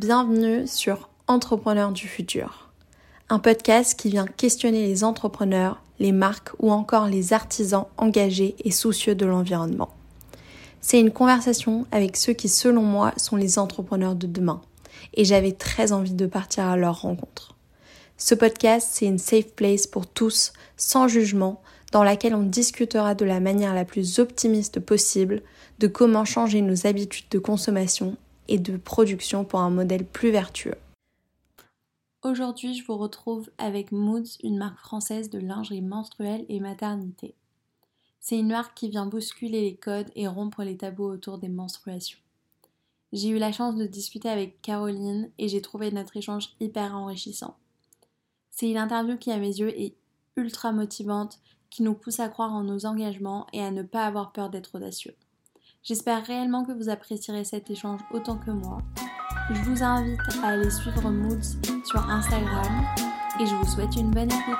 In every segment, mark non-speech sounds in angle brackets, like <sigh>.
Bienvenue sur Entrepreneurs du futur, un podcast qui vient questionner les entrepreneurs, les marques ou encore les artisans engagés et soucieux de l'environnement. C'est une conversation avec ceux qui, selon moi, sont les entrepreneurs de demain, et j'avais très envie de partir à leur rencontre. Ce podcast, c'est une safe place pour tous, sans jugement, dans laquelle on discutera de la manière la plus optimiste possible de comment changer nos habitudes de consommation et de production pour un modèle plus vertueux. Aujourd'hui, je vous retrouve avec Moods, une marque française de lingerie menstruelle et maternité. C'est une marque qui vient bousculer les codes et rompre les tabous autour des menstruations. J'ai eu la chance de discuter avec Caroline et j'ai trouvé notre échange hyper enrichissant. C'est une interview qui, à mes yeux, est ultra motivante, qui nous pousse à croire en nos engagements et à ne pas avoir peur d'être audacieux. J'espère réellement que vous apprécierez cet échange autant que moi. Je vous invite à aller suivre Moods sur Instagram et je vous souhaite une bonne écoute.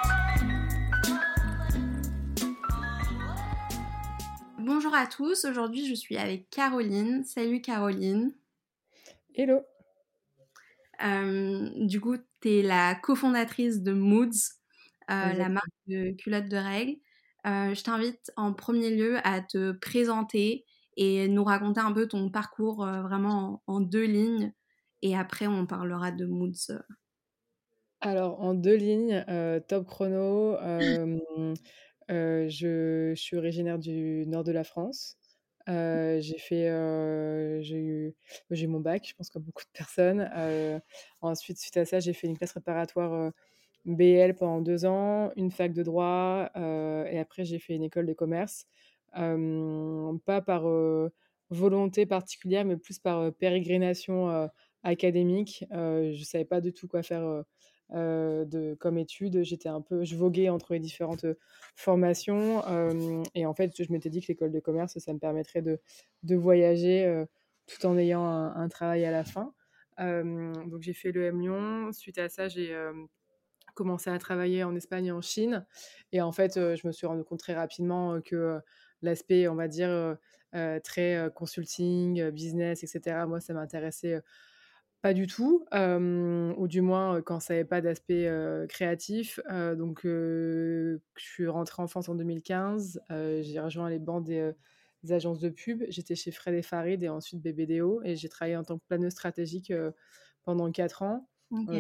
Bonjour à tous, aujourd'hui je suis avec Caroline. Salut Caroline. Hello. Euh, du coup, tu es la cofondatrice de Moods, euh, la marque de culottes de règles. Euh, je t'invite en premier lieu à te présenter et nous raconter un peu ton parcours euh, vraiment en, deux lignes. Et après, on parlera de moods. Alors, en deux lignes, euh, top chrono, <clears throat> euh, je, suis originaire du nord de la France. j'ai fait, j'ai eu, j'ai mon bac, je pense comme beaucoup de personnes. ensuite, suite à ça, j'ai fait une classe préparatoire BL pendant deux ans, une fac de droit, et après j'ai fait une école de commerce pas par volonté particulière, mais plus par pérégrination académique. je ne savais pas du tout quoi faire de, comme étude. J'étais un peu, je voguais entre les différentes formations. et en fait, je m'étais dit que l'école de commerce, ça me permettrait de, de voyager tout en ayant un, travail à la fin. donc j'ai fait le M Lyon. Suite à ça, j'ai commencé à travailler en Espagne et en Chine. Et en fait, je me suis rendu compte très rapidement que l'aspect, on va dire, très consulting, business, etc. Moi, ça m'intéressait pas du tout, ou du moins quand ça n'avait pas d'aspect créatif. donc, je suis rentrée en France en 2015. j'ai rejoint les bancs des, agences de pub. J'étais chez Fred et Farid et ensuite BBDO. Et j'ai travaillé en tant que planeuse stratégique pendant quatre ans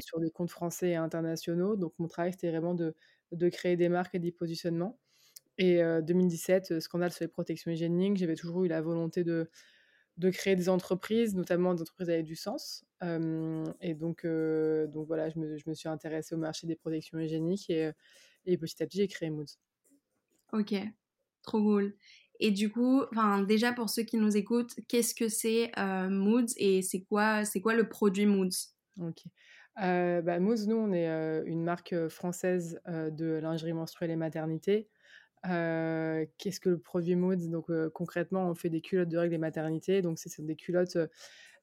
sur des comptes français et internationaux. Donc, mon travail, c'était vraiment de, de créer des marques et des positionnements. Et 2017, scandale sur les protections hygiéniques, j'avais toujours eu la volonté de, de créer des entreprises, notamment des entreprises avec du sens. et donc, donc voilà, je me, je me, suis intéressée au marché des protections hygiéniques et, et petit à petit, j'ai créé Moods. Ok, trop cool. Et du coup, déjà pour ceux qui nous écoutent, qu'est-ce que c'est Moods et c'est quoi, c'est quoi le produit Moods? Ok. bah, Moods, nous, on est une marque française de lingerie menstruelle et maternité. Qu'est-ce que le produit Moods Donc concrètement, on fait des culottes de règles et maternité. Donc c'est des culottes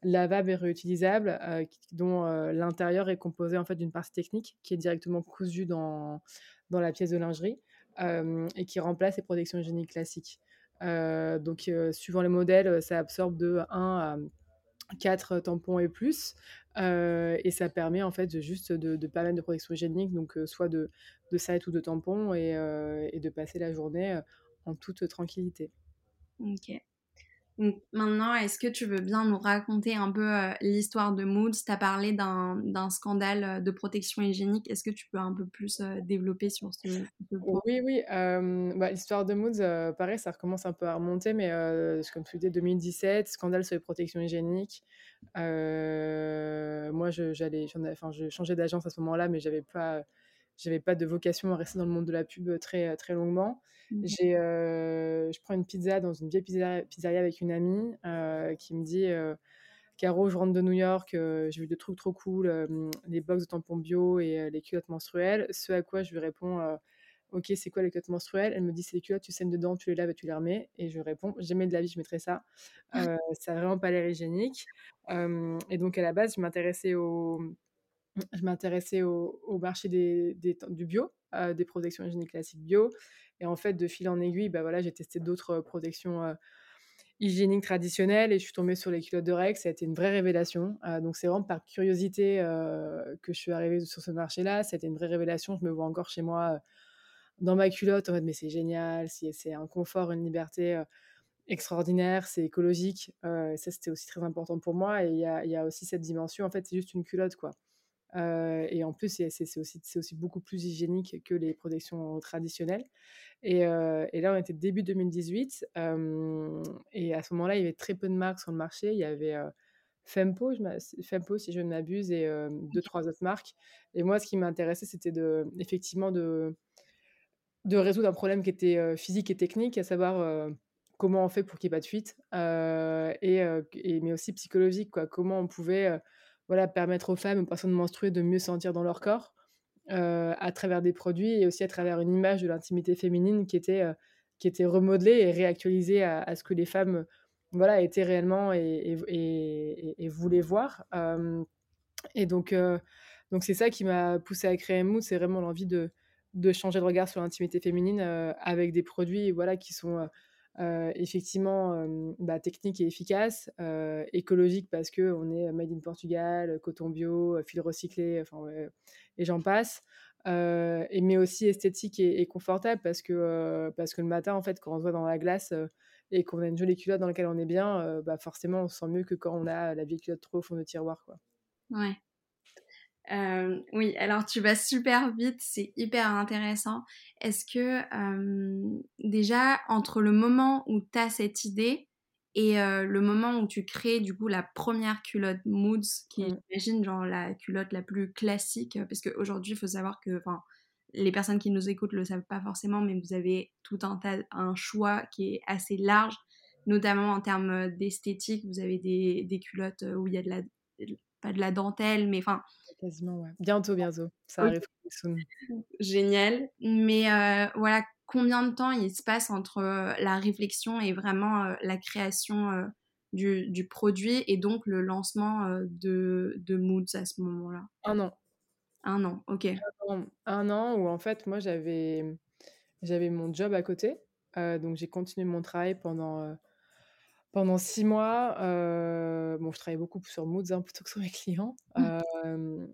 lavables et réutilisables dont l'intérieur est composé en fait d'une partie technique qui est directement cousue dans, dans la pièce de lingerie et qui remplace les protections hygiéniques classiques. donc suivant les modèles, ça absorbe de 1 à 4 tampons et plus. Et ça permet en fait juste de, de pas de protection hygiénique, donc soit de, de ou de tampons, et, et de passer la journée en toute tranquillité. Ok. Maintenant, est-ce que tu veux bien nous raconter un peu l'histoire de Moods? Tu as parlé d'un scandale de protection hygiénique. Est-ce que tu peux un peu plus développer sur ce, point? Oui, oui. Bah, l'histoire de Moods, pareil, ça recommence un peu à remonter, mais comme tu disais, 2017, scandale sur les protections hygiéniques. moi, j'allais, enfin, je changeais d'agence à ce moment-là, mais j'avais pas j'avais pas de vocation à rester dans le monde de la pub très, très longuement. Mmh. J'ai, je prends une pizza dans une vieille pizzeria, avec une amie qui me dit Caro, je rentre de New York, j'ai vu des trucs trop cool, les box de tampons bio et les culottes menstruelles. Ce à quoi je lui réponds Ok, c'est quoi les culottes menstruelles? Elle me dit C'est les culottes, tu saignes dedans, tu les laves et tu les remets. Et je réponds Jamais de la vie, je mettrais ça. ça n'a vraiment pas l'air hygiénique. et donc, à la base, je m'intéressais au je m'intéressais au, marché du bio, euh, des protections hygiéniques classiques bio. Et en fait, de fil en aiguille, bah voilà, j'ai testé d'autres protections hygiéniques traditionnelles et je suis tombée sur les culottes de Rex. Ça a été une vraie révélation. Donc c'est vraiment par curiosité, que je suis arrivée sur ce marché-là. Ça a été une vraie révélation. Je me vois encore chez moi, dans ma culotte en mode: «Mais c'est génial, c'est un confort, une liberté, extraordinaire, c'est écologique». Ça, c'était aussi très important pour moi et il y y a aussi cette dimension, en fait, c'est juste une culotte, quoi. Et en plus, c'est aussi beaucoup plus hygiénique que les protections traditionnelles et là, on était début 2018, hem et à ce moment-là, il y avait très peu de marques sur le marché. Il y avait, Fempo, je m'a Fempo, si je ne m'abuse et OK. 2-3 autres marques et moi, ce qui m'intéressait, c'était de effectivement de de résoudre un problème qui était, physique et technique, à savoir, comment on fait pour qu'il y ait pas de fuite, et mais aussi psychologique, quoi. Comment on pouvait, voilà, permettre aux femmes, aux personnes menstruées de mieux se sentir dans leur corps, heu, à travers des produits et aussi à travers une image de l'intimité féminine qui était, heu, qui était remodelée et réactualisée à ce que les femmes, voilà, étaient réellement et et voulaient voir, hem et donc donc c'est ça qui m'a poussée à créer Mood, c'est vraiment l'envie de de changer de regard sur l'intimité féminine, avec des produits, voilà, qui sont, effectivement, hem, bah, techniques et efficaces, heu, écologiques parce qu'on est made in Portugal, coton bio, fil recyclé, enfin, et j'en passe, et mais aussi esthétique et confortable parce que, parce que le matin, en fait, quand on se voit dans la glace, et qu'on a une jolie culotte dans laquelle on est bien, bah, forcément, on se sent mieux que quand on a la vieille culotte trop au fond du tiroir, quoi. Ouais. Hem, oui, alors tu vas super vite, c'est hyper intéressant. Est-ce que, déjà entre le moment où tu as cette idée et le moment où tu crées du coup la première culotte Moods qui Mmh. j'imagine genre la culotte la plus classique, parce qu'aujourd'hui il faut savoir que les personnes qui nous écoutent le savent pas forcément, mais vous avez tout un tas un choix qui est assez large, notamment en termes, d'esthétique. Vous avez des des culottes, où il y a de la pas de la dentelle, mais enfin Quasiment, ouais. Bientôt, bientôt. Ça OK. arrive. <laughs> Génial. Mais heu, voilà, combien de temps il se passe entre, heu, la réflexion et vraiment, heu, la création, du du produit et donc le lancement, de de Moods à ce moment-là? 1 an. 1 an, OK. 1 an 1 an où en fait, moi, j'avais, j'avais mon job à côté, donc j'ai continué mon travail pendant, pendant 6 mois, heu, bon, je travaillais beaucoup sur Moods, hein, plutôt que sur mes clients, Mmh. hem,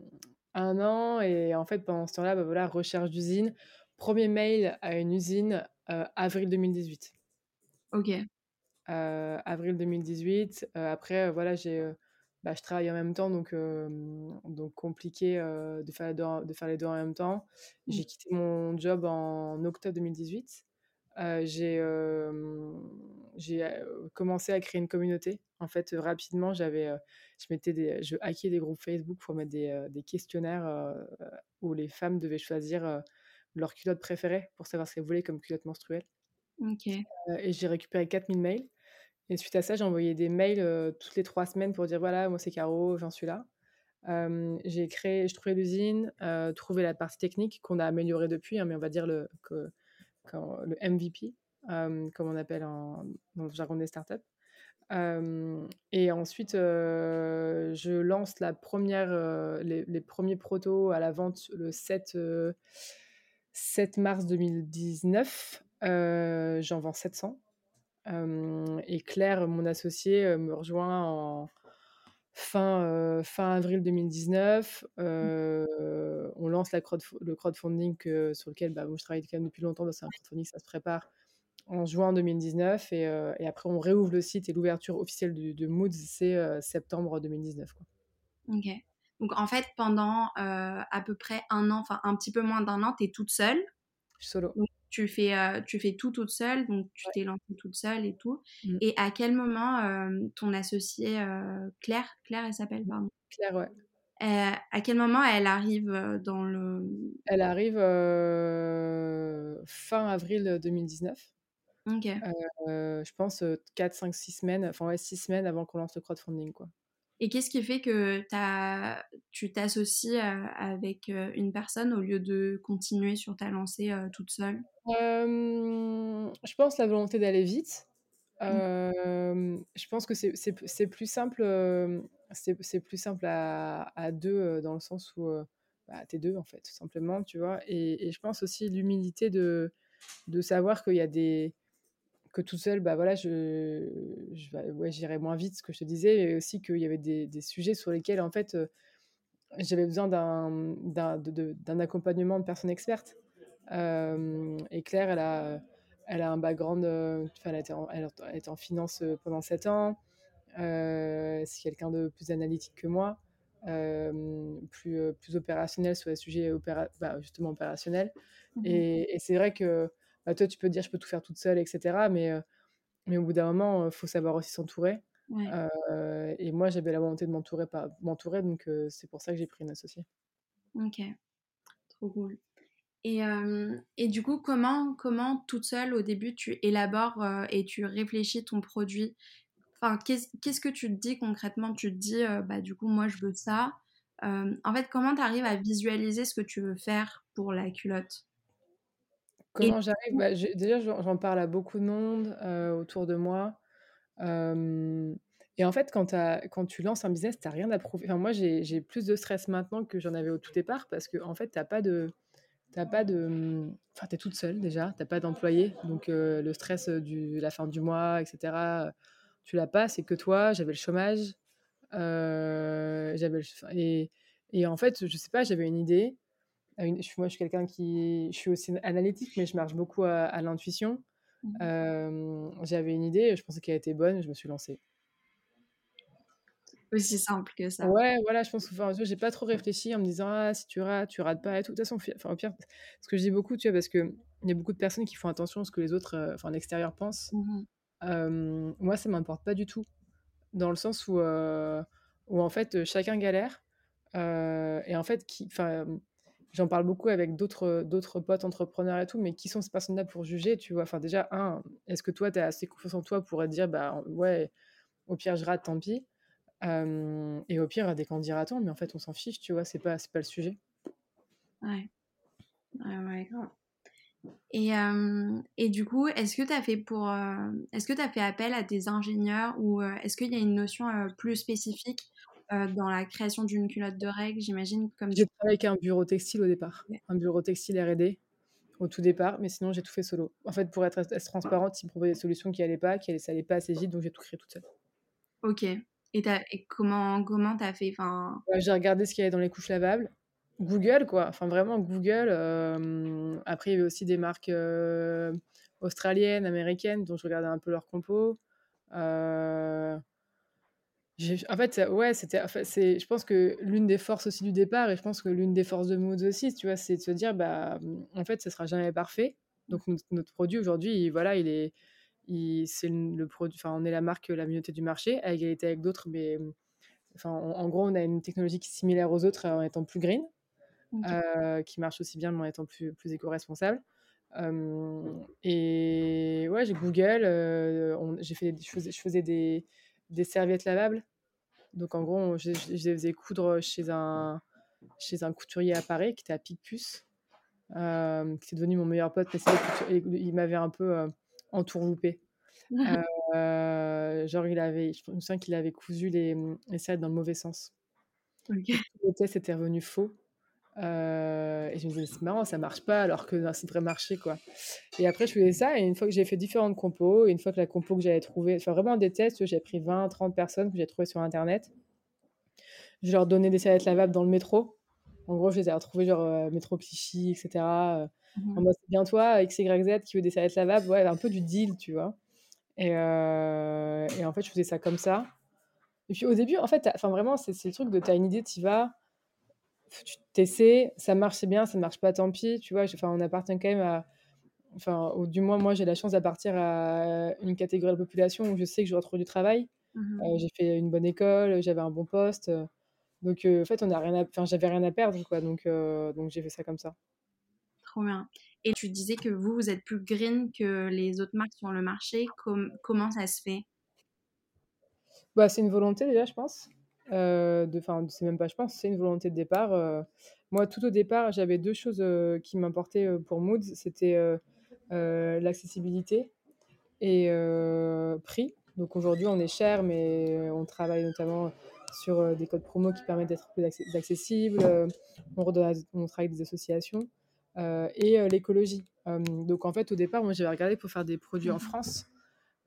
1 an et en fait, pendant ce temps-là, bah, voilà, recherche d'usine. 1er mail à une usine, heu, avril 2018. OK. Avril 2018, heu, après, voilà, j'ai, bah, je travaille en même temps donc donc compliqué, de faire les 2 en de faire les 2 en même temps. Mmh. J'ai quitté mon job en octobre 2018. Heu, j'ai, commencé à créer une communauté. En fait, rapidement, j'avais, je mettais des je hackais des groupes Facebook pour mettre des, des questionnaires, où les femmes devaient choisir, leur culotte préférée pour savoir ce qu'elles voulaient comme culotte menstruelle. OK. Heu et j'ai récupéré 4000 mails et suite à ça, j'ai envoyé des mails, toutes les 3 semaines pour dire: «Voilà, moi c'est Caro, j'en suis là». J'ai créé j'ai trouvé l'usine, trouvé la partie technique qu'on a améliorée depuis, hein, mais on va dire le que le MVP, hem, comme on appelle en dans le jargon des startups. Hem et ensuite, heu, je lance la 1re, heu, les 1ers protos à la vente le 7, heu, 7 mars 2019. Heu, j'en vends 700. Hem et Claire, mon associée, me rejoint en fin, heu, fin avril 2019. Mmh. Heu, on lance la crowdf le crowdfunding que sur lequel, bah, moi je travaille quand même depuis longtemps, que c'est un crowdfunding, ça se prépare, en juin 2019 et après on réouvre le site et l'ouverture officielle de Moods, c'est, septembre 2019, quoi. OK. Donc en fait, pendant, à peu près 1 an, enfin un petit peu moins d'1 an, tu es toute seule. Solo. Donc tu fais, heu, tu fais tout toute seule, donc tu Ouais. t'es lancée toute seule et tout Mmh. et à quel moment, hem, ton associée, heu, Claire Claire, elle s'appelle, pardon? Claire, ouais. À quel moment elle arrive, dans le, Elle arrive, fin avril 2019. OK. Je pense, heu, 4-5-6 semaines, enfin ouais 6 semaines avant qu'on lance le crowdfunding, quoi. Et qu'est-ce qui fait que tu as tu t'associes, heu, avec, heu, une personne au lieu de continuer sur ta lancée, heu, toute seule? Je pense la volonté d'aller vite. Mmh. Je pense que c'est plus simple, c'est plus simple à à 2, heu, dans le sens où, bah, tu es 2 en fait, tout simplement, tu vois? Et et je pense aussi l'humilité de de savoir qu'il y a des que toute seule, bah, voilà, je je ouais, j'irais moins vite, ce que je te disais et aussi qu'il y avait des des sujets sur lesquels, en fait, heu, j'avais besoin d'un d'un de de d'un accompagnement de personnes expertes. Hem et Claire, elle a elle a un background, heu, enfin, elle été en elle était en finance, heu, pendant 7 ans. C'est quelqu'un de plus analytique que moi, plus, plus opérationnel sur les sujets opéra bah, justement opérationnels Mmh mh. et et c'est vrai que, toi, tu peux te dire: «Je peux tout faire toute seule» et cetera, mais mais au bout d'un moment, heu, faut savoir aussi s'entourer. Ouais. Et moi, j'avais la volonté de m'entourer donc c'est pour ça que j'ai pris une associée. OK, trop cool et et du coup, comment comment toute seule, au début, tu élabores, et tu réfléchis ton produit? Enfin, qu'est-ce qu'est-ce que tu te dis concrètement? Tu te dis, «Bah, du coup, moi, je veux ça». En fait, comment tu arrives à visualiser ce que tu veux faire pour la culotte? Comment j'arrive? Bah, déjà, j'en parle à beaucoup de monde, heu, autour de moi. Et en fait, quand tu lances un business, tu as rien à prouver. Enfin, moi, j'ai plus de stress maintenant que j'en avais au tout départ parce qu'en fait, tu as pas de tu as pas de, mmh, enfin, tu es toute seule déjà, tu as pas d'employé donc le stress, du la fin du mois et cetera, heu, tu l'as pas, c'est que toi. J'avais le chômage, le et et en fait, je sais pas, j'avais une idée, une je moi, je suis quelqu'un qui je suis aussi analytique, mais je marche beaucoup à à l'intuition. Mmh j'avais une idée, je pensais qu'elle était bonne, je me suis lancée. Aussi simple que ça. Ouais, voilà, je pense que, enfin, j'ai pas trop réfléchi en me disant: «Ah, si tu rates, tu rates pas et tout». De toute façon, enfin, au pire, ce que je dis beaucoup, tu vois, parce qu'il y a beaucoup de personnes qui font attention à ce que les autres, heu, enfin, l'extérieur pense. Mmh moi, ça m'importe pas du tout, dans le sens où, heu, où en fait, chacun galère, et en fait, qui enfin, j'en parle beaucoup avec d'autres, d'autres potes entrepreneurs et tout, mais qui sont ces personnes-là pour juger, tu vois? Enfin, déjà, 1, est-ce que toi, tu as assez confiance en toi pour te dire: «Bah, ouais, au pire, je rate, tant pis». Et au pire, des candidatons, mais en fait, on s'en fiche, tu vois? C'est pas pas le sujet. Ouais. Ouais, ouais, et et du coup, est-ce que tu as fait pour, heu, est-ce que tu fait appel à des ingénieurs ou heu, est-ce qu'il y a une notion, plus spécifique, heu, dans la création d'une culotte de règle? J'imagine comme J'ai travaillé avec un bureau textile au départ, Ouais. un bureau textile R&D au tout départ, mais sinon j'ai tout fait solo. En fait, pour être transparente, ils me proposaient des solutions qui allaient pas, qui allaient ça allait pas assez vite, donc j'ai tout créé toute seule. OK et comment comment tu as fait? Enfin Bah, j'ai regardé ce qu'il y avait dans les couches lavables. Google, quoi, enfin vraiment Google, hem, après il y avait aussi des marques, heu, australiennes, américaines, dont je regardais un peu leurs compos. Heu j'ai en fait, ouais, c'était en fait, c'est je pense que l'une des forces aussi du départ et je pense que l'une des forces de Moods aussi, tu vois, c'est de se dire: «Bah, en fait, ça sera jamais parfait». Donc notre notre produit aujourd'hui, il voilà, il est il c'est le produit enfin, on est la marque la notée du marché, à égalité avec d'autres, mais enfin, en en gros, on a une technologie qui est similaire aux autres, en étant plus green, heu, qui marche aussi bien, mais en étant plus plus éco-responsable. Et ouais, j'ai Google, on j'ai fait je faisais je faisais des des serviettes lavables. Donc en gros, je je je les faisais coudre chez un chez un couturier à Paris qui était à Picpus, hem, qui est devenu mon meilleur pote parce et il m'avait un peu, heu, entourloupée. Heu, <laughs> genre il avait je me souviens qu'il avait cousu les, les dans le mauvais sens. Les tests étaient revenus faux, heu et je me disais: «C'est marrant, ça marche pas alors que ça devrait marcher, quoi» et après je faisais ça et une fois que j'ai fait différentes compos et une fois que la compo que j'avais trouvée enfin vraiment des tests, j'avais pris 20-30 personnes que j'ai trouvées sur internet. Je leur donnais des serviettes lavables dans le métro. En gros, je les ai retrouvées genre, heu, métro Clichy et cetera, heu, Mmh en mode: «C'est bien toi, X, Y, Z, qui veut des serviettes lavables?» ouais, un peu du deal, tu vois? Et heu et en fait, je faisais ça comme ça et puis au début, en fait, enfin vraiment, c'est le truc de tu as une idée, tu y vas, tu tu essaies, ça marche, c'est bien, ça marche pas, tant pis, tu vois? Enfin, on appartient quand même à enfin, ou du moins, moi, j'ai la chance d'appartenir à une catégorie de population où je sais que je retrouve du travail. Mmh mh. Heu, j'ai fait une bonne école, j'avais un bon poste, heu, donc heu, en fait, on a rien à enfin, j'avais rien à perdre, quoi, donc donc j'ai fait ça comme ça. Trop bien et tu disais que vous, vous êtes plus green que les autres marques sur le marché. Com comment ça se fait? Bah, c'est une volonté déjà, je pense, de enfin, c'est même pas je pense, c'est une volonté de départ, heu, moi, tout au départ, j'avais 2 choses, heu, qui m'importaient, heu, pour Moods, c'était, l'accessibilité et prix. Donc aujourd'hui, on est cher, mais on travaille notamment sur, des codes promo qui permettent d'être plus acce accessibles, on redonne on travaille avec des associations, et l'écologie. Hem, donc en fait, au départ, moi, j'avais regardé pour faire des produits en France.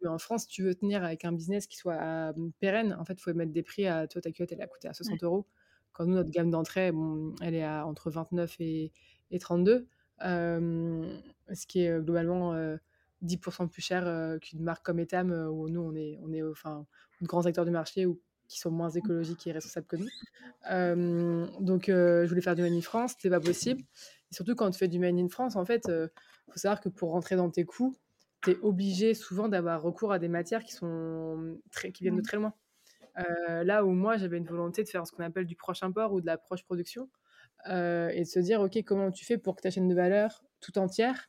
Mais en France, tu veux tenir avec un business qui soit, pérenne, en fait, il faut mettre des prix à toi, ta culotte, elle a coûté à 60 Ouais. euros. Quand nous, notre gamme d'entrée, bon, elle est à entre 29 et et 32, hem, ce qui est, globalement, heu, 10% plus cher, qu'une marque comme Etam, où nous, on est on est, enfin, de grands acteurs du marché ou qui sont moins Mmh. écologiques et responsables que nous. Donc je voulais faire du made in France, c'était pas possible et surtout quand tu fais du made in France, en fait, heu, faut savoir que pour rentrer dans tes coûts, tu es obligé souvent d'avoir recours à des matières qui sont, mmh, très qui viennent de Ouais. très loin. Heu, là où moi, j'avais une volonté de faire ce qu'on appelle du proche import ou de la proche production, heu et de se dire: «OK, comment tu fais pour que ta chaîne de valeur tout entière,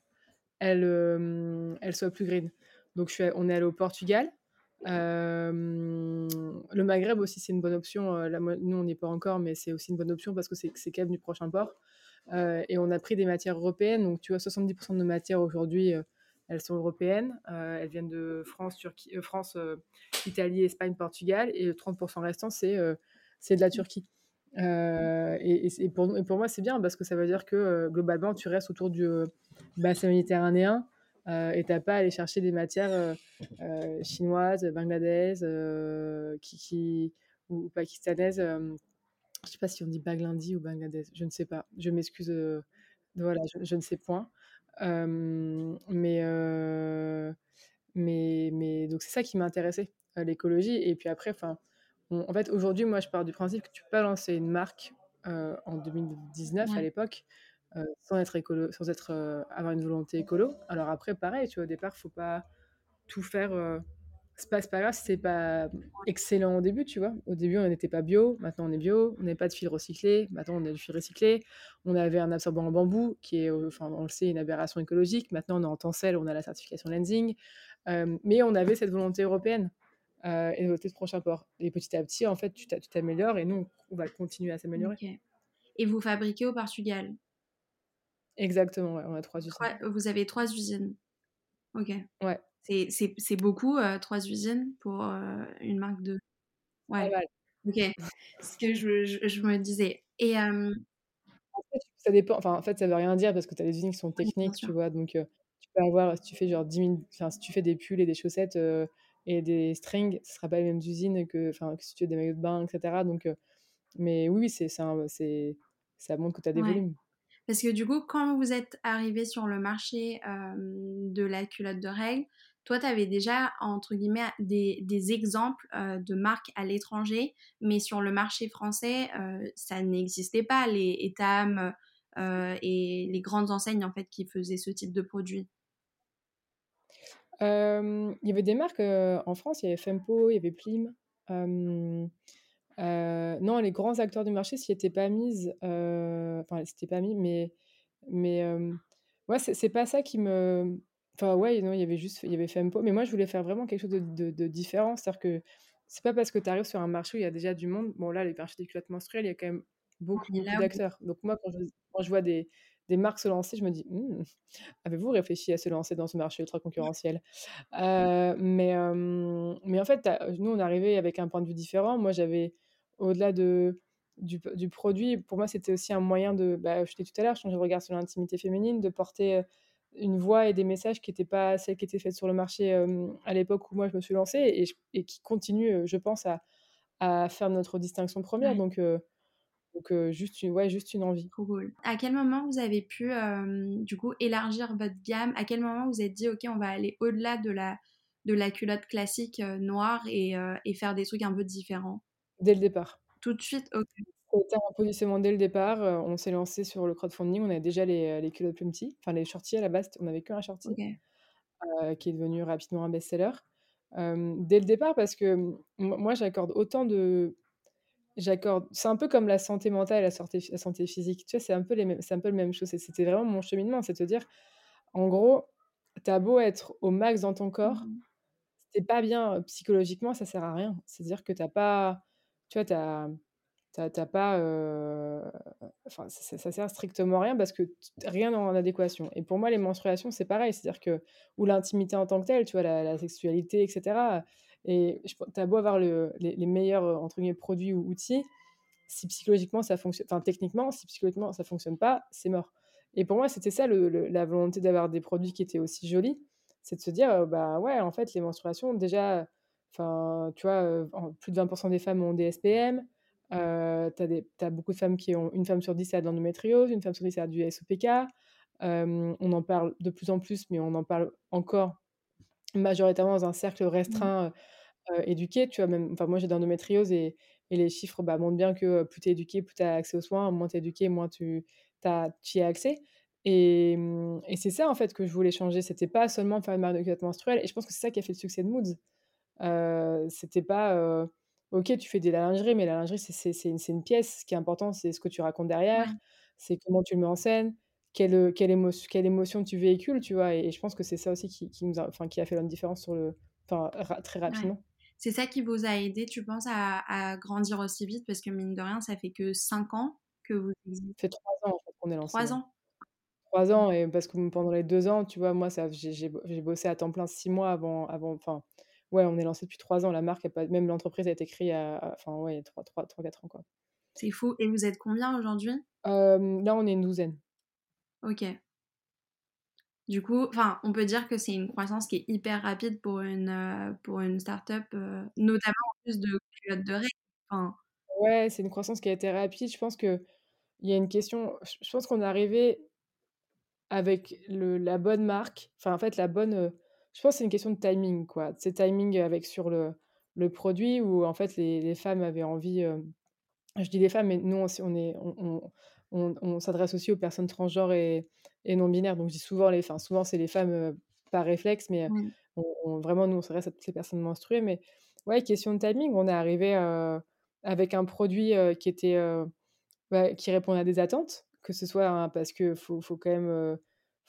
elle, hem, elle soit plus green?» donc je suis on est allé au Portugal. Hem, le Maghreb aussi, c'est une bonne option, heu, là, nous, on n'y est pas encore, mais c'est aussi une bonne option parce que c'est c'est quand même du proche import, heu et on a pris des matières européennes, donc tu vois, 70% de nos matières aujourd'hui, elles sont européennes, heu, elles viennent de France, Turquie, heu, France, heu, Italie, Espagne, Portugal et le 30 restant, c'est, c'est de la Mmh. Turquie, et pour et pour moi, c'est bien parce que ça veut dire que, globalement, tu restes autour du, bassin méditerranéen, et tu as pas à aller chercher des matières, chinoises, bangladaises, qui qui ou pakistanaises, je sais pas si on dit baglindi ou bangladaise, je ne sais pas. Je m'excuse, voilà, je je ne sais point. Mais mais mais donc c'est ça qui m'a intéressée, heu, l'écologie et puis après, enfin, en fait, aujourd'hui, moi, je pars du principe que tu peux pas lancer une marque, en 2019 à l'époque, sans être écolo sans être, avoir une volonté écolo. Alors après, pareil, tu vois, au départ, faut pas tout faire, c'est pas pas grave si c'est pas excellent au début, tu vois? Au début, on n'était pas bio, maintenant on est bio. On n'avait pas de fil recyclé, maintenant on a du fil recyclé. On avait un absorbant en bambou qui est, heu, enfin, on le sait, une aberration écologique. Maintenant, on est en tencel, on a la certification Lenzing, hem, mais on avait cette volonté européenne, heu et volonté de prochain port et petit à petit, en fait, tu t'a tu t'améliores et nous, on va continuer à s'améliorer. Et vous fabriquez au Portugal? Exactement, ouais, on a 3 usines. 3 vous avez 3 usines? OK. Ouais. C'est beaucoup, heu, 3 usines pour, heu, une marque de ouais. OK. Ce que je je je me disais et En fait, ça dépend, enfin, en fait, ça veut rien dire parce que tu as des usines qui sont oui, techniques, tu vois? Donc, tu peux avoir si tu fais genre 10 000 enfin, si tu fais des pulls et des chaussettes, et des strings, ce sera pas les mêmes usines que enfin, que si tu fais des maillots de bain et cetera donc, mais oui, c'est c'est un c'est ça montre que tu as des Ouais. volumes. Parce que du coup, quand vous êtes arrivés sur le marché, de la culotte de règle, toi, tu avais déjà entre guillemets des exemples, heu, de marques à l'étranger, mais sur le marché français, heu, ça n'existait pas les Etam, heu et les grandes enseignes en fait qui faisaient ce type de produit? Il y avait des marques, en France, il y avait Fempo, il y avait Plim, non, les grands acteurs du marché s'y étaient pas mises, enfin, s'étaient pas mis, mais mais, c'est c'est pas ça qui me enfin, ouais, non, il y avait juste il y avait Fempo, mais moi, je voulais faire vraiment quelque chose de de de différent. C'est-à-dire que c'est pas parce que tu arrives sur un marché où il y a déjà du monde bon, là, les marchés des culottes menstruelles, il y a quand même beaucoup, d'acteurs. Donc moi, quand je quand je vois des des marques se lancer, je me dis: «Mmh, avez-vous réfléchi à se lancer dans ce marché ultra concurrentiel?» Heu, mais mais en fait, as nous, on arrivés avec un point de vue différent. Moi, j'avais au-delà de du du produit, pour moi, c'était aussi un moyen de, bah, je dit tout à l'heure, changer le regard sur l'intimité féminine, de porter, heu, une voix et des messages qui étaient pas celles qui étaient faites sur le marché, hem, à l'époque où moi je me suis lancée et qui continuent, heu, je pense à à faire notre distinction première. ouais, donc heu donc juste une ouais, juste une envie. cool. À quel moment vous avez pu, du coup élargir votre gamme? À quel moment vous êtes dit: «OK, on va aller au-delà de la de la culotte classique, noire et et faire des trucs un peu différents»? Dès le départ. Tout de suite? OK. C'était un positionnement dès le départ, heu, on s'est lancé sur le crowdfunding, on avait déjà les, heu, les culottes plus petits, enfin les shorties à la base, on avait qu'un shorty, OK. heu, qui est devenu rapidement un best-seller. Hem, dès le départ parce que, mmh, mo moi j'accorde autant de j'accorde c'est un peu comme la santé mentale et la santé la santé physique, tu vois? C'est un peu les mêmes c'est un peu la même chose et c'était vraiment mon cheminement, c'est de te dire, en gros, tu as beau être au max dans ton Mmh corps, mh. si tu es pas bien, heu, psychologiquement, ça sert à rien. C'est-à-dire que tu as pas tu vois, tu as tu as tu as pas, enfin, ça ça sert strictement à rien parce que rien n'est en adéquation. Et pour moi, les menstruations, c'est pareil, c'est-à-dire que ou l'intimité en tant que telle, tu vois, la sexualité et cetera. Et je pen tu as beau avoir le les meilleurs, entre guillemets «produits» ou outils, si psychologiquement ça fonctionne enfin techniquement, si psychologiquement ça fonctionne pas, c'est mort. Et pour moi, c'était ça le la volonté d'avoir des produits qui étaient aussi jolis, c'est de se dire, bah, ouais, en fait, les menstruations déjà, enfin, tu vois, plus de 20% des femmes ont des SPM. Heu, tu as beaucoup de femmes qui ont une femme sur 10 a de l'endométriose, une femme sur 10 a du SOPK. On en parle de plus en plus, mais on en parle encore majoritairement dans un cercle Mmh. restreint, éduqué, tu vois? Même enfin, moi, j'ai de l'endométriose et et les chiffres, bah, montrent bien que, plus tu es éduqué, plus tu as accès aux soins, moins tu es éduqué, moins tu as y as accès et mmh et c'est ça, en fait, que je voulais changer. C'était pas seulement faire une marque de culottes menstruelles et je pense que c'est ça qui a fait le succès de Moods. C'était pas, OK, tu fais de la lingerie, mais la lingerie, c'est c'est c'est une c'est une pièce. Ce qui est important, c'est ce que tu racontes derrière, Ouais, c'est comment tu le mets en scène, quelle, quelle émo quelle émotion tu véhicules, tu vois? Et et je pense que c'est ça aussi qui qui nous a qui a fait la différence sur le ra très ouais. rapidement. C'est ça qui vous a aidé, tu penses, à à grandir aussi vite? Parce que mine de rien, ça fait que 5 ans que vous existez. Ça fait 3 ans, en fait, qu'on est lancé, 3 ouais. ans? 3 ans et parce que, pendant les 2 ans, tu vois, moi, ça j'ai j'ai bo j'ai bossé à temps plein 6 mois avant avant enfin, ouais, on est lancé depuis 3 ans. La marque a pas même l'entreprise a été créée à enfin, ouais, trois trois trois quatre ans, quoi. C'est fou et vous êtes combien aujourd'hui? Là, on est une douzaine. OK. Du coup, enfin, on peut dire que c'est une croissance qui est hyper rapide pour une, heu, pour une start-up, heu, notamment en plus de culottes de règles. Enfin, Ouais, c'est une croissance qui a été rapide. Je pense qu'il y a une question je pense qu'on est arrivé avec le la bonne marque, enfin, en fait, la bonne, heu, je pense que c'est une question de timing, quoi. C'est timing avec sur le le produit où, en fait, les les femmes avaient envie, hem Je dis les femmes, mais nous on est on on on on s'adresse aussi aux personnes transgenres et et non binaires, donc je dis souvent les enfin souvent c'est les femmes, heu, par réflexe, mais, on on vraiment nous on s'adresse à toutes les personnes menstruées, mais ouais, question de timing, on est arrivé heu, avec un produit, qui était, bah, qui répondait à des attentes, que ce soit parce que faut faut quand même,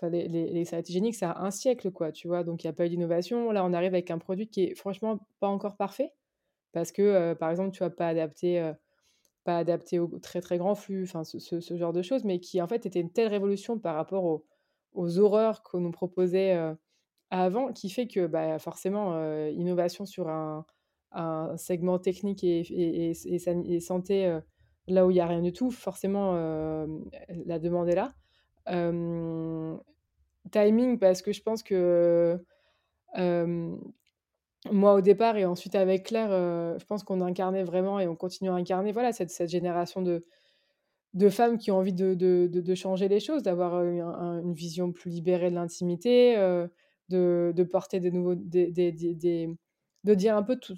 enfin les les hygiéniques ça a un siècle quoi, tu vois? Donc il y a pas eu d'innovation. Là, on arrive avec un produit qui est franchement pas encore parfait parce que, heu, par exemple, tu vas pas adapter, heu pas adapté au très, très grand flux, enfin ce genre de choses, mais qui en fait était une telle révolution par rapport aux horreurs qu'on nous proposait, heu, avant, qui fait que, bah, forcément, heu, innovation sur un segment technique et et et et san et santé, là où il y a rien du tout, forcément, la demande est là. Timing parce que je pense que, moi au départ et ensuite avec Claire, je pense qu'on incarnait vraiment et on continue à incarner, voilà, cette cette génération de de femmes qui ont envie de de de changer les choses, d'avoir, une vision plus libérée de l'intimité, de de porter des nouveaux des des de dire un peu tout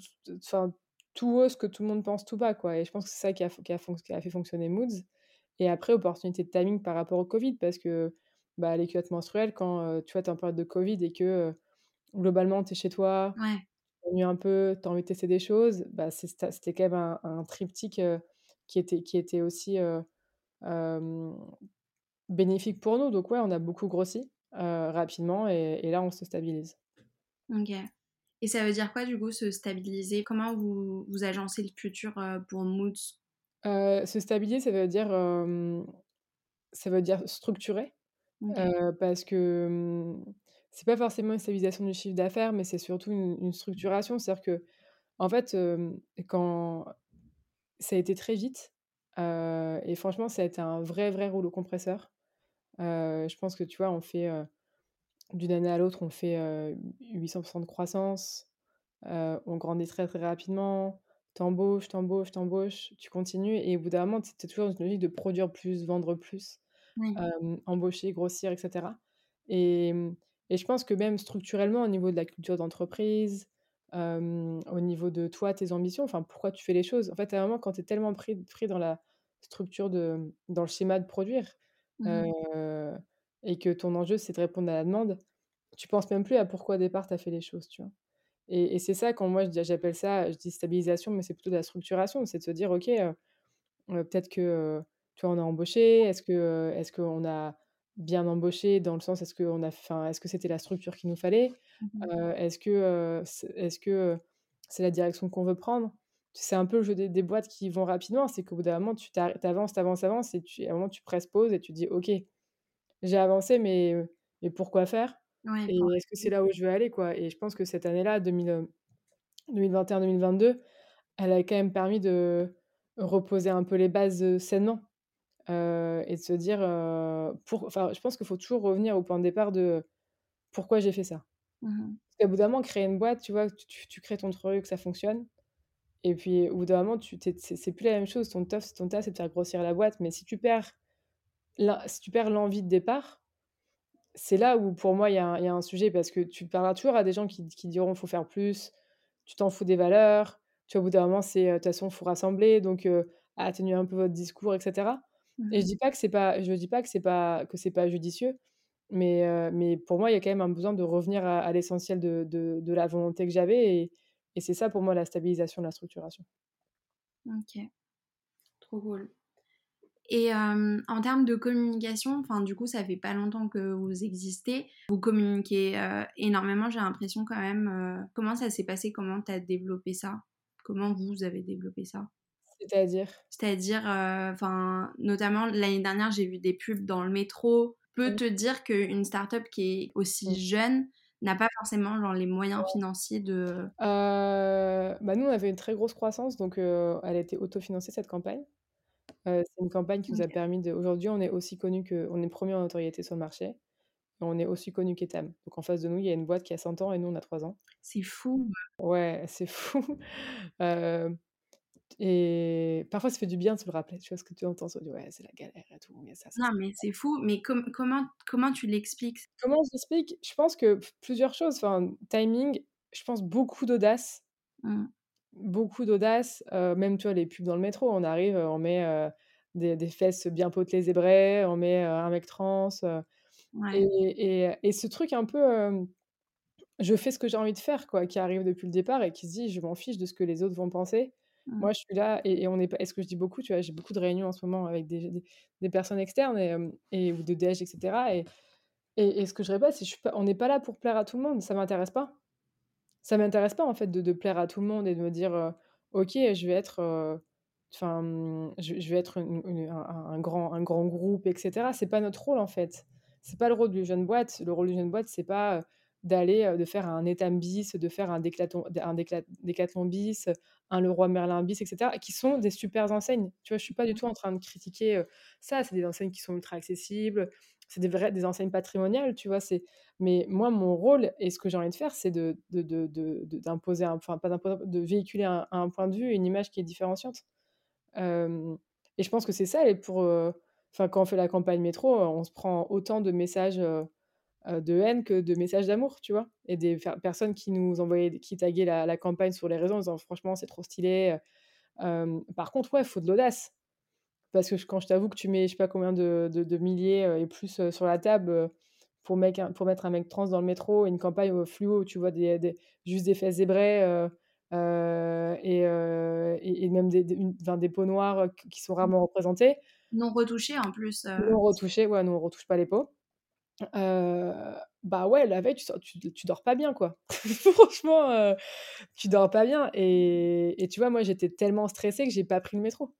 tout haut ce que tout le monde pense tout bas, quoi. Et je pense que c'est ça a qui a qui a fait fonctionner Moods et après opportunité de timing par rapport au Covid parce que, bah, les culottes menstruelles quand, heu, tu vois, es en période de Covid et que, globalement tu es chez toi, ouais, tu t'ennuies un peu, tu as envie de tester des choses, bah, c'était quand même un un triptyque, qui était qui était aussi, Bénéfique pour nous, donc ouais, on a beaucoup grossi, rapidement et et là, on se stabilise. OK et ça veut dire quoi du coup se stabiliser? Comment vous vous agencez le futur, pour Moods? Se stabiliser, ça veut dire, ça veut dire structurer, parce que, mmh, c'est pas forcément une stabilisation du chiffre d'affaires, mais c'est surtout une une structuration. C'est-à-dire qu'en fait, hem, quand ça a été très vite, et franchement, ça a été un vrai, vrai rouleau compresseur. Je pense que, tu vois, on fait, d'une année à l'autre, on fait, heu, 800% de croissance. On grandit très, très rapidement. Tu embauches, tu embauches, tu continues et au bout d'un moment, tu es toujours dans une logique de produire plus, vendre plus, Oui. embaucher, grossir et cetera et mmh et je pense que même structurellement, au niveau de la culture d'entreprise, au niveau de toi, tes ambitions, enfin, pourquoi tu fais les choses. En fait, à un moment, quand tu es tellement pris pris dans la structure de dans le schéma de produire, Mmh et que ton enjeu, c'est de répondre à la demande, tu penses même plus à pourquoi au départ tu as fait les choses, tu vois? Et et c'est ça quand moi j'appelle ça, je dis stabilisation, mais c'est plutôt de la structuration. C'est de se dire: «OK, peut-être que, tu vois, on a embauché. Est-ce que, est-ce qu'on a bien embauché dans le sens, est-ce qu'on a enfin, est-ce que c'était la structure qu'il nous fallait? mh. Heu, est-ce que, heu, c est-ce que, c'est la direction qu'on veut prendre?» c'est un peu le jeu des des boîtes qui vont rapidement. C'est qu'au bout d'un moment, tu ar tu avances, tu avances, tu avances et tu à un moment, tu presses pause et tu dis: «OK, j'ai avancé, mais, mais pourquoi faire? Ouais, Et pour est-ce que c'est là où je veux aller, quoi?» et je pense que cette année-là, 2000, heu 2021-2022, elle a quand même permis de reposer un peu les bases, sainement, et de se dire, pour enfin, je pense qu'il faut toujours revenir au point de départ de: «Pourquoi j'ai fait ça?» Mmh Parce bout d'un moment, créer une boîte, tu vois, tu tu crées ton truc, ça fonctionne et puis au bout d'un moment, c'est plus la même chose. Ton taf ton taf, c'est de faire grossir la boîte, mais si tu perds si tu perds l'envie de départ, c'est là où pour moi il y a un il y a un sujet parce que tu parleras toujours à des gens qui qui diront: «Faut faire plus», tu t'en fous des valeurs, tu vois? Au bout d'un moment, c'est, heu, de toute façon, faut rassembler donc heu, atténuer un peu votre discours et cetera et je Mmh dis pas que c'est pas je dis pas que c'est pas que c'est pas judicieux, mais heu, mais pour moi, il y a quand même un besoin de revenir à à l'essentiel de de de la volonté que j'avais et et c'est ça pour moi la stabilisation, la structuration. OK, trop cool. Et hem, en termes de communication, enfin, du coup, ça fait pas longtemps que vous existez. Vous communiquez, heu, énormément, j'ai l'impression quand même, heu. Comment ça s'est passé? Comment tu as développé ça? Comment vous avez développé ça? C'est-à-dire? C'est-à-dire, enfin, notamment l'année dernière, j'ai vu des pubs dans le métro. Peut Mmh. te dire qu'une start-up qui est Mmh. aussi jeune n'a pas forcément, genre, les moyens financiers de bah, nous, on avait une très grosse croissance donc elle a été autofinancée cette campagne. C'est une campagne qui nous a OK. permis de aujourd'hui, on est aussi connu que on est 1er en notoriété sur le marché et on est aussi connu qu'Etam. Donc en face de nous, il y a une boîte qui a 100 ans et nous, on a 3 ans. C'est fou. Ouais, c'est <laughs> fou. Et parfois, ça fait du bien de se le rappeler, tu vois? Ce que tu entends, dis: «Ouais, c'est la galère et tout, mais ça, ça, Non, ça». mais c'est fou. Mais com comment comment tu l'expliques? Comment j'explique? Je pense que p plusieurs choses, enfin, timing, je pense beaucoup d'audace. Mmh. Beaucoup d'audace, même, tu vois, les pubs dans le métro, on arrive, on met, des des fesses bien potelées zébrées, on met, un mec trans, Ouais. et et et ce truc un peu, je fais ce que j'ai envie de faire, quoi, qui arrive depuis le départ et qui se dit: «Je m'en fiche de ce que les autres vont penser. Mmh. Moi, je suis là» et et on est pas et ce que je dis beaucoup, tu vois, j'ai beaucoup de réunions en ce moment avec des des des personnes externes et ou de DG et cetera et et ce que je répète, c'est: «Je suis pas on n'est pas là pour plaire à tout le monde, ça m'intéresse pas». Ça m'intéresse pas en fait de de plaire à tout le monde et de me dire, «OK, je vais être, enfin, mmh, je je vais être une une un grand un grand groupe et cetera». C'est pas notre rôle en fait. C'est pas le rôle d'une jeune boîte. Le rôle d'une jeune boîte, c'est pas, d'aller, de faire un Etam bis, de faire un Decathlon un Décla Decathlon bis, un Leroy Merlin bis et cetera, qui sont des supers enseignes. Tu vois? Je suis pas du tout en train de critiquer, ça. C'est des enseignes qui sont ultra accessibles, c'est des vraies des enseignes patrimoniales, tu vois? C'est mais moi, mon rôle et ce que j'ai envie de faire, c'est de d'imposer enfin, pas d'imposer, de véhiculer un point de vue une image qui est différenciante. Et je pense que c'est ça et pour, enfin, quand on fait la campagne métro, heu, on se prend autant de messages, heu, de haine que de messages d'amour, tu vois? Et des personnes qui nous envoyaient qui taguaient la la campagne sur les réseaux en disant: «Franchement, c'est trop stylé», par contre, ouais, faut de l'audace parce que quand je t'avoue que tu mets je sais pas combien de de de milliers, heu et plus, heu, sur la table, heu, pour mec pour mettre un mec trans dans le métro une campagne, fluo où tu vois des des juste des fesses zébrées, et et et même des des une enfin, des peaux noires, qui sont Mmh. rarement représentées. Non retouché en plus, Non retouchées, ouais, nous, on retouche pas les peaux. Bah, ouais, la veille, tu sors tu tu dors pas bien, quoi. <laughs> Franchement, tu dors pas bien et et tu vois, moi, j'étais tellement stressée que j'ai pas pris le métro.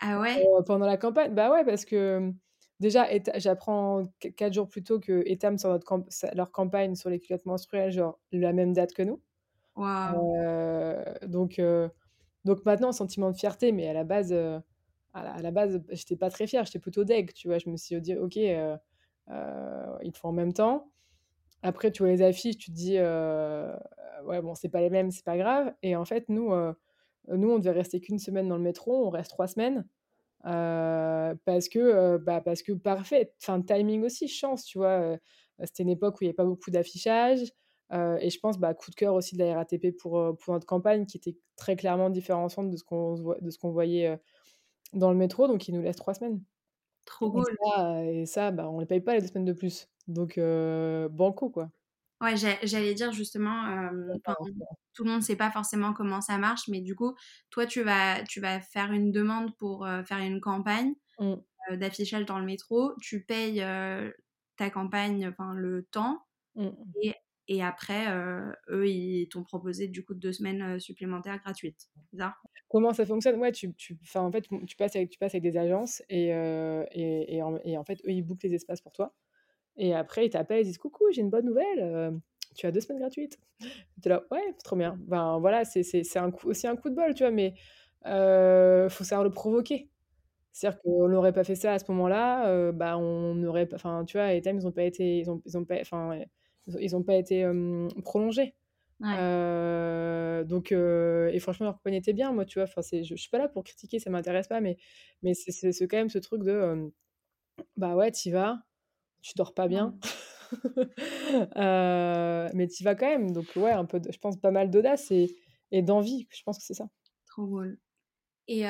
Ah ouais? Pendant la campagne, bah, ouais, parce que, déjà j'apprends qu 4 jours plus tôt que Etam sort notre camp sa leur campagne sur les culottes menstruelles, genre la même date que nous. Waouh! Heu, donc heu, donc maintenant, sentiment de fierté, mais à la base, heu, à la à la base, j'étais pas très fière, j'étais plutôt deg, tu vois? Je me suis dit: «OK, heu, ils font en même temps». Après, tu vois les affiches, tu te dis, «Ouais, bon, c'est pas les mêmes, c'est pas grave» et en fait, nous, nous, on devait rester qu'1 semaine dans le métro, on reste 3 semaines, heu, parce que, heu, bah, parce que parfait, enfin, timing aussi, chance, tu vois? C'était une époque où il y avait pas beaucoup d'affichage, et je pense, bah, coup de cœur aussi de la RATP pour, pour notre campagne qui était très clairement différenciante de ce qu'on de ce qu'on voyait, dans le métro, donc ils nous laissent 3 semaines Trop et cool. ça et ça, bah, on les paye pas les 2 semaines de plus, donc banco, quoi. Ouais, j'a j'allais dire justement, tout le monde sait pas forcément comment ça marche, mais du coup, toi, tu vas tu vas faire une demande pour, faire une campagne, Mmh. d'affichage dans le métro. Tu payes, ta campagne, enfin, le temps Mmh mh. et et après, eux, ils t'ont proposé du coup 2 semaines, supplémentaires gratuites, ça? Comment ça fonctionne? Ouais, tu tu en fait, tu passes avec tu passes avec des agences et heu et et en et en fait, eux, ils bookent les espaces pour toi? Et après, ils t'appellent, ils disent: «Coucou, j'ai une bonne nouvelle, heu, tu as 2 semaines gratuites». Tu es là: «Ouais, c'est trop bien». Ben, voilà, c'est c'est c'est un coup aussi un coup de bol, tu vois? Mais heu, faut savoir le provoquer. C'est-à-dire qu'on n'aurait pas fait ça à ce moment-là, bah, on aurait pas enfin, tu vois, Etam, ils ont pas été ils ont ils ont pas enfin, ils ont pas été, prolongés. Ouais. donc et franchement, leur campagne était bien, moi, tu vois? Enfin, c'est je je suis pas là pour critiquer, ça m'intéresse pas, mais mais c'est c'est quand même ce truc de, bah, ouais, tu y vas, tu dors pas bien, <laughs> mais tu y vas quand même. Donc ouais, un peu de je pense pas mal d'audace et et d'envie, je pense que c'est ça. Trop cool. Et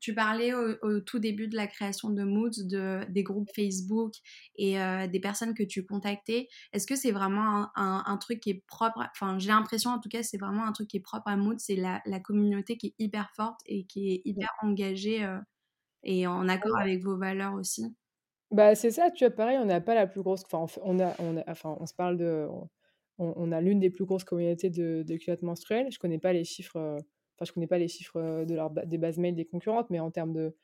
tu parlais au, tout début de la création de Moods, de, des groupes Facebook et des personnes que tu contactais. Est-ce que c'est vraiment un, truc qui est propre Enfin, j'ai l'impression en tout cas, c'est vraiment un truc qui est propre à Moods. C'est la, communauté qui est hyper forte et qui est hyper engagée et en accord avec vos valeurs aussi. Bah, c'est ça, tu vois, pareil, on n'a pas la plus grosse. Enfin, on, a, on, a, enfin, on se parle de. On, a l'une des plus grosses communautés de, de culottes menstruelles. Je connais pas les chiffres Enfin, je connais pas les chiffres de leur des bases mail des concurrentes, mais en termes de,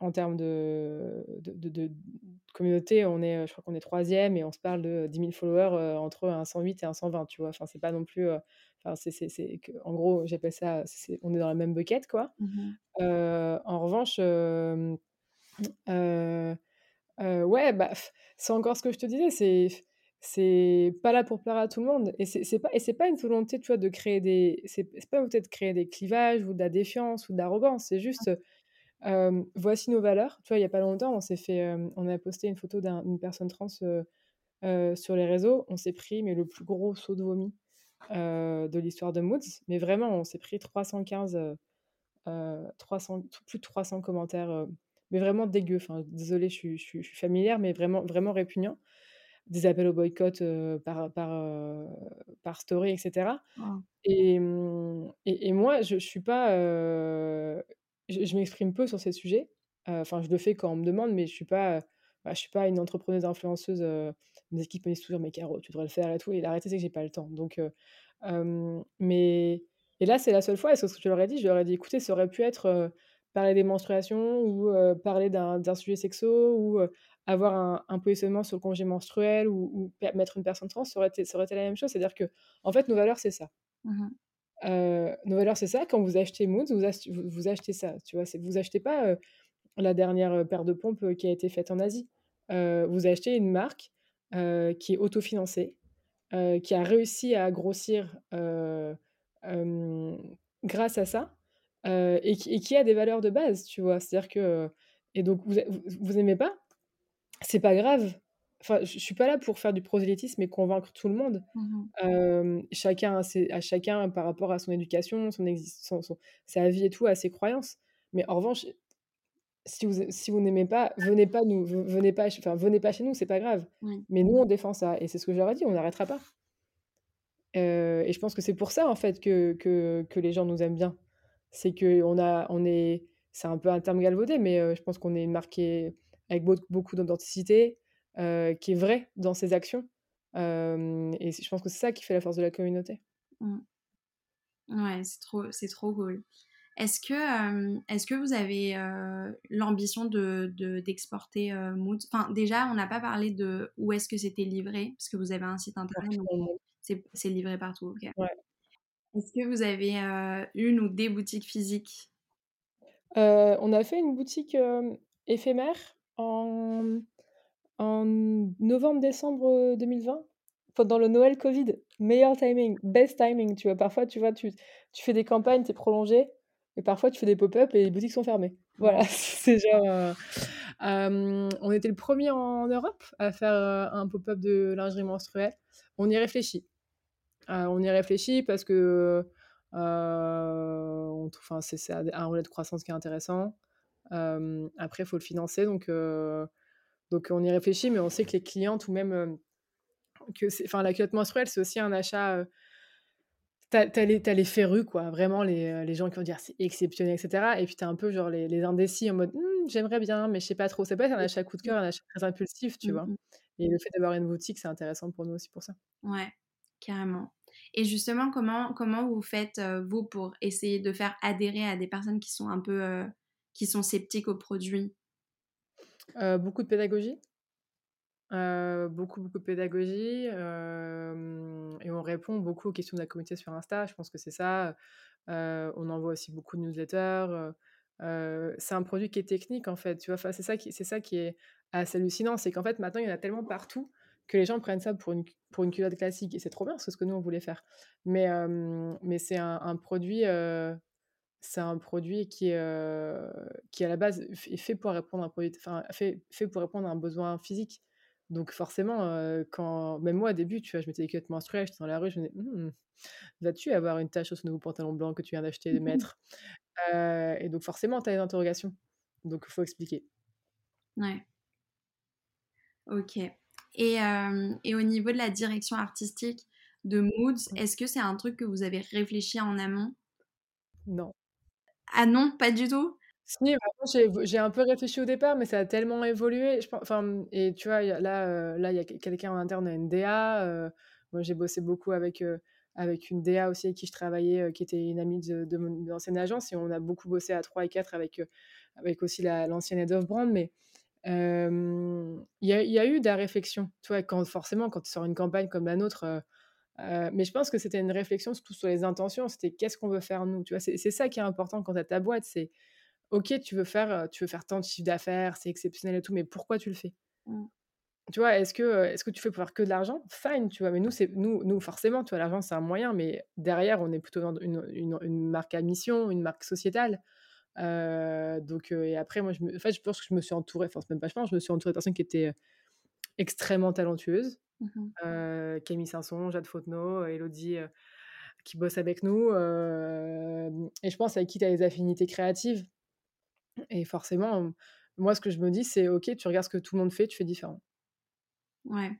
en termes de, de, de, communauté, on est, je crois qu'on est troisième et on se parle de 10 000 followers entre un 108 et un 120, tu vois. Enfin, c'est pas non plus. Enfin, c'est, c'est, c'est que, en gros, j'appelle ça. on est dans la même bucket, quoi. Mmh en revanche, ouais, bah, c'est encore ce que je te disais, c'est c'est pas là pour plaire à tout le monde et c'est pas et c'est pas une volonté tu vois de créer des c'est pas peut-être créer des clivages ou de la défiance ou de l'arrogance c'est juste voici nos valeurs. Tu vois il y a pas longtemps on s'est fait on a posté une photo d'une personne trans sur les réseaux. On s'est pris mais le plus gros saut de vomi de l'histoire de Moods. Mais vraiment on s'est pris 315 300 plus de 300 commentaires mais vraiment dégueu enfin désolé je suis, je suis familière mais vraiment vraiment répugnant des appels au boycott par, par, par story, etc. Et, mmh, et, et, moi, je, je suis pas. je, m'exprime peu sur ces sujets. Enfin, je le fais quand on me demande, mais je suis pas. Bah, je suis pas une entrepreneuse influenceuse. mes équipes me disent toujours, mais Caro, tu devrais le faire et tout. Et la réalité, c'est que j'ai pas le temps. Donc, mais. Et là, c'est la seule fois, et ce que je leur ai dit. Je leur ai dit, écoutez, ça aurait pu être parler des menstruations ou parler d'un sujet sexo ou avoir un, positionnement sur le congé menstruel ou, mettre une personne trans, ça aurait, été, ça aurait été la même chose. C'est-à-dire que, en fait, nos valeurs, c'est ça. Mmh nos valeurs, c'est ça. Quand vous achetez Moods, vous, vous, achetez ça. Tu vois, vous achetez pas la dernière paire de pompes qui a été faite en Asie. vous achetez une marque qui est autofinancée, qui a réussi à grossir grâce à ça et qui, et, qui, a des valeurs de base, tu vois? C'est-à-dire que. Et donc, vous, vous, aimez pas? C'est pas grave. Enfin, je suis pas là pour faire du prosélytisme et convaincre tout le monde. Mmh chacun, à chacun par rapport à son éducation, son, existence, sa vie et tout, à ses croyances. Mais en revanche, si vous, si vous n'aimez pas, venez pas nous, venez pas, enfin, venez pas chez nous, c'est pas grave. Mais nous, on défend ça. Et c'est ce que j'aurais dit, on n'arrêtera pas. et je pense que c'est pour ça, en fait, que, que, que les gens nous aiment bien c'est que on a, on est, c'est un peu un terme galvaudé, mais je pense qu'on est marqué avec beaucoup d'authenticité, qui est vrai dans ses actions. et je pense que c'est ça qui fait la force de la communauté. Mmh. Ouais, c'est trop, c'est trop cool. Est-ce que, est-ce que vous avez l'ambition de, d'exporter Mood? Enfin, déjà, on n'a pas parlé de où est-ce que c'était livré, parce que vous avez un site internet, c'est, c'est livré partout. Ouais. Est-ce que vous avez une ou des boutiques physiques? On a fait une boutique éphémère en, en novembre-décembre 2020, pendant le Noël Covid. Meilleur timing, best timing, tu vois. Parfois, tu vois, tu, tu fais des campagnes, tu es prolongé, et parfois, tu fais des pop-up et les boutiques sont fermées. <laughs> Voilà, <laughs> c'est genre... on était le premier en Europe à faire un pop-up de lingerie menstruelle. On y réfléchit on y réfléchit parce que enfin, c'est un relais de croissance qui est intéressant. après, il faut le financer, donc, donc on y réfléchit, mais on sait que les clientes ou même que enfin, la culotte menstruelle, c'est aussi un achat. T'as as les, as les férus, quoi. Vraiment, les, les gens qui vont dire c'est exceptionnel, etc. Et puis, t'as un peu genre les, les indécis en mode «Mmh, j'aimerais bien, mais je sais pas trop. C'est pas un achat coup de cœur, un achat très impulsif, tu mmh vois. Et le fait d'avoir une boutique, c'est intéressant pour nous aussi pour ça. Ouais, carrément. Et justement, comment, comment vous faites, euh, vous, pour essayer de faire adhérer à des personnes qui sont un peu euh, qui sont sceptiques aux produits euh, Beaucoup de pédagogie. beaucoup, beaucoup de pédagogie. et on répond beaucoup aux questions de la communauté sur Insta. Je pense que c'est ça. on envoie aussi beaucoup de newsletters. c'est un produit qui est technique, en fait. Tu vois, c'est ça, qui, c'est ça qui est assez hallucinant. C'est qu'en fait, maintenant, il y en a tellement partout que les gens prennent ça pour une, pour une culotte classique. Et c'est trop bien, c'est ce que nous, on voulait faire. Mais, mais c'est un, produit... c'est un produit qui, qui, à la base, est fait pour répondre à un, produit, fait, fait pour répondre à un besoin physique. Donc forcément, quand même moi au début, tu vois, je mettais des culottes menstruelles, j'étais dans la rue, je me disais: «Mmh, vas-tu avoir une tache sur ce nouveau pantalon blanc que tu viens d'acheter <laughs> de mettre?» et donc forcément, tu as des interrogations. Donc il faut expliquer. Ouais. OK. Et, et au niveau de la direction artistique de Moods, mmh. est-ce que c'est un truc que vous avez réfléchi en amont? Non. Ah non, pas du tout? Si, j'ai un peu réfléchi au départ, mais ça a tellement évolué. Je enfin, et tu vois, là, là, il y a quelqu'un en interne, on a une DA. moi, j'ai bossé beaucoup avec, avec une DA aussi avec qui je travaillais, qui était une amie de, de mon ancienne agence. Et on a beaucoup bossé à 3 et 4 avec, avec aussi l'ancienne head of brand. Mais il y, a, y, a eu de la réflexion. Tu vois, quand, forcément, quand tu sors une campagne comme la nôtre, mais je pense que c'était une réflexion surtout sur les intentions. C'était qu'est-ce qu'on veut faire nous. Tu vois, c'est ça qui est important quand tu as ta boîte. C'est ok, tu veux faire, tu veux faire tant de chiffre d'affaires, c'est exceptionnel et tout, mais pourquoi tu le fais? Mmh. Tu vois, est-ce que, est-ce que tu fais pour faire que de l'argent? Fine, tu vois, mais nous, c'est, nous, nous, forcément, tu vois, l'argent, c'est un moyen, mais derrière, on est plutôt dans une, une, marque à mission, une marque sociétale. Donc, et après, moi, je, me, en fait, je pense que je me suis entourée, enfin, même pas je pense, je me suis entourée de personnes qui étaient extrêmement talentueuses. Mmh Camille Sanson, Jade Fautenot, Elodie, qui bossent avec nous. et je pense avec qui tu as des affinités créatives. Et forcément, moi, ce que je me dis, c'est OK, tu regardes ce que tout le monde fait, tu fais différent. Ouais.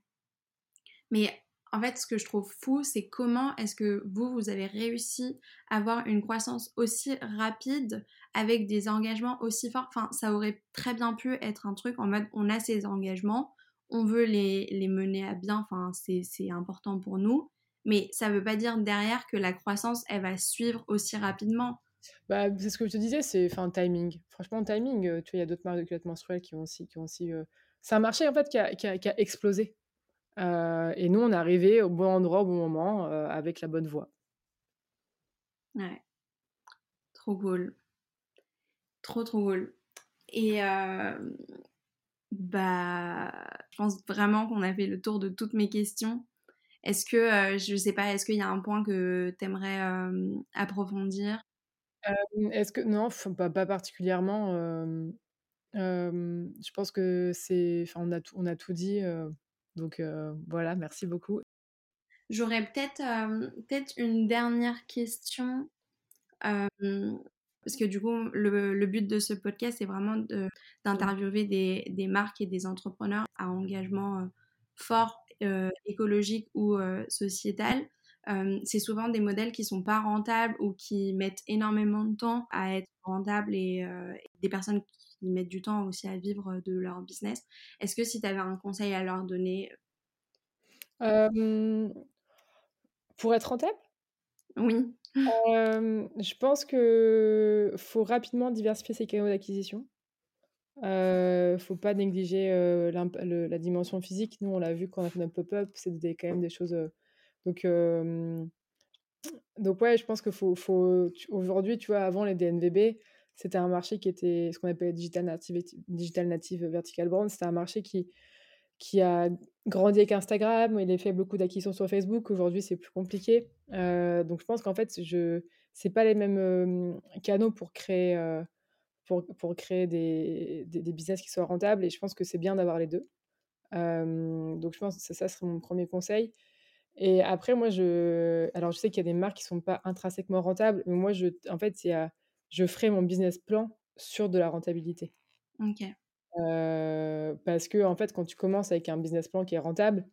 Mais en fait, ce que je trouve fou, c'est comment est-ce que vous, vous avez réussi à avoir une croissance aussi rapide avec des engagements aussi forts. Enfin, ça aurait très bien pu être un truc en mode on a ces engagements, on veut les, les mener à bien, enfin, c'est important pour nous. Mais ça ne veut pas dire derrière que la croissance, elle va suivre aussi rapidement. Bah, c'est ce que je te disais, c'est enfin timing. Franchement, timing, euh, tu vois, il y a d'autres marques de culottes menstruelles qui ont aussi, qui ont aussi. Euh, c'est un marché en fait qui a explosé. Euh, et nous, on est arrivé au bon endroit au bon moment avec la bonne voie. Ouais, trop cool, trop trop cool. Et bah, je pense vraiment qu'on a fait le tour de toutes mes questions. Est-ce que, je sais pas, est-ce qu'il y a un point que tu aimerais approfondir? Est-ce que non, pas pas particulièrement, je pense que c'est enfin, on a tout on a tout dit, donc voilà, merci beaucoup. J'aurais peut-être, peut-être une dernière question, parce que du coup, le but de ce podcast, c'est vraiment d'interviewer des des marques et des entrepreneurs à engagement, fort, écologique ou sociétal c'est souvent des modèles qui sont pas rentables ou qui mettent énormément de temps à être rentables et, des personnes qui mettent du temps aussi à vivre de leur business. Est-ce que si tu avais un conseil à leur donner Pour être rentable? Oui. je pense que faut rapidement diversifier ses canaux d'acquisition. ne faut pas négliger la dimension physique. Nous, on l'a vu quand on a fait notre pop-up, c'est quand même des choses donc, donc ouais, je pense qu'il faut, faut aujourd'hui, tu vois, avant les DNVB, c'était un marché qui était ce qu'on appelle digital native, digital native vertical brand. C'était un marché qui, qui a grandi avec Instagram. Il a fait beaucoup d'acquisitions sur Facebook. Aujourd'hui, c'est plus compliqué. donc, je pense qu'en fait, je c'est pas les mêmes canaux pour créer, pour, pour créer des, des, business qui soient rentables. Et je pense que c'est bien d'avoir les deux. donc, je pense que ça, ça serait mon premier conseil. Et après, moi, je. Alors, je sais qu'il y a des marques qui ne sont pas intrinsèquement rentables, mais moi, je... en fait, je ferai mon business plan sur de la rentabilité. Ok. parce que, en fait, quand tu commences avec un business plan qui est rentable,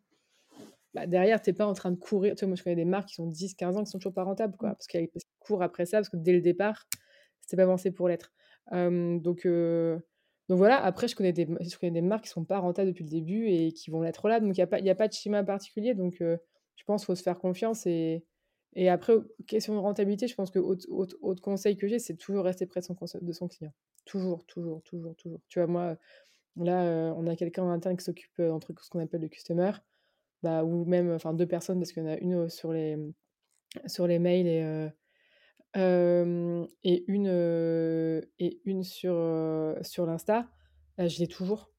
bah, derrière, tu n'es pas en train de courir. Tu vois, moi, je connais des marques qui sont 10, 15 ans qui sont toujours pas rentables, quoi, mmh. parce qu'elles courent après ça, parce que dès le départ, c'était pas avancé pour l'être. donc, donc voilà, après, je connais, des, je connais des marques qui sont pas rentables depuis le début et qui vont l'être là. Donc, il n'y a, pas, a pas de schéma particulier. Donc, je pense qu'il faut se faire confiance. Et, et après, question de rentabilité, je pense que autre, conseil que j'ai, c'est toujours rester près de son, de son client. Toujours, toujours, toujours, toujours. Tu vois, moi, là, euh, on a quelqu'un en interne qui s'occupe euh, truc, ce qu'on appelle le customer, bah, ou même, enfin, deux personnes, parce qu'il y en a une euh, sur les, sur les mails et, et une, et une sur, sur l'Insta. je l'ai toujours.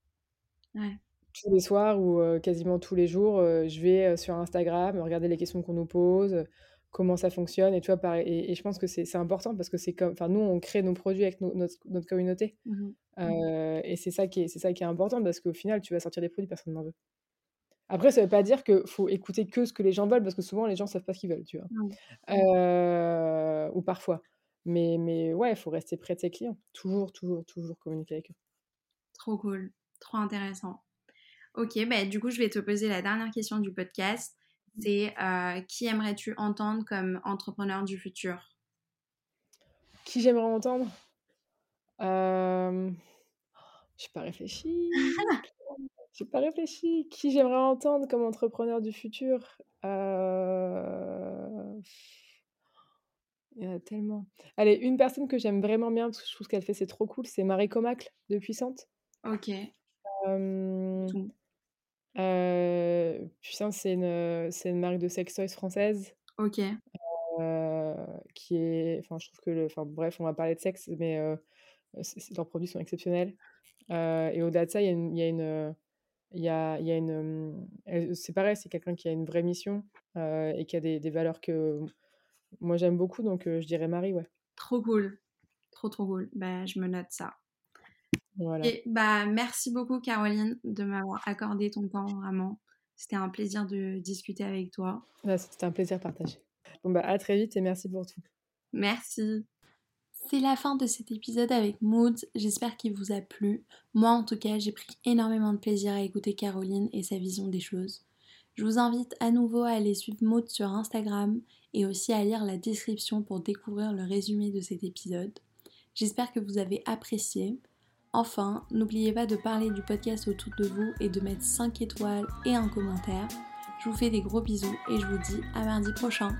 Ouais. tous les soirs ou quasiment tous les jours, je vais sur Instagram regarder les questions qu'on nous pose, comment ça fonctionne et tu vois, et je pense que c'est important parce que c'est comme enfin, nous, on crée nos produits avec notre notre communauté, Mmh et c'est ça qui est c'est ça qui est important parce qu'au final, tu vas sortir des produits, personne n'en veut. Après, ça veut pas dire qu'il faut écouter que ce que les gens veulent parce que souvent les gens savent pas ce qu'ils veulent, tu vois? ou parfois. Mais mais ouais, il faut rester près de ses clients. Toujours, toujours, toujours communiquer avec eux. Trop cool, trop intéressant. OK, bah, du coup, je vais te poser la dernière question du podcast. C'est euh, qui aimerais-tu entendre comme entrepreneur du futur? Qui j'aimerais entendre? Euh... Je n'ai pas réfléchi. <laughs> j'ai pas réfléchi. Qui j'aimerais entendre comme entrepreneur du futur? Euh... Il y en a tellement. Allez, une personne que j'aime vraiment bien, parce que je trouve qu'elle fait, c'est trop cool, c'est Marie Comacle de Puissante. Ok. Euh, Puissante, c'est une, c'est une marque de sextoys française. Ok. Euh, qui est, enfin, je trouve que, le, enfin, bref, on va parler de sexe, mais leurs produits sont exceptionnels. et au-delà de ça, il y a une, il y a une il y a, il y a une c'est pareil c'est quelqu'un qui a une vraie mission et qui a des, des valeurs que moi, j'aime beaucoup, donc je dirais Marie, ouais. Trop cool. Trop, trop cool. Bah, je me note ça. Voilà. Et bah, merci beaucoup, Caroline, de m'avoir accordé ton temps, vraiment. C'était un plaisir de discuter avec toi. C'était un plaisir partagé. Bon, bah, à très vite et merci pour tout. Merci. C'est la fin de cet épisode avec Moods. J'espère qu'il vous a plu. Moi, en tout cas, j'ai pris énormément de plaisir à écouter Caroline et sa vision des choses. Je vous invite à nouveau à aller suivre Maud sur Instagram et aussi à lire la description pour découvrir le résumé de cet épisode. J'espère que vous avez apprécié. Enfin, n'oubliez pas de parler du podcast autour de vous et de mettre 5 étoiles et un commentaire. Je vous fais des gros bisous et je vous dis à mardi prochain.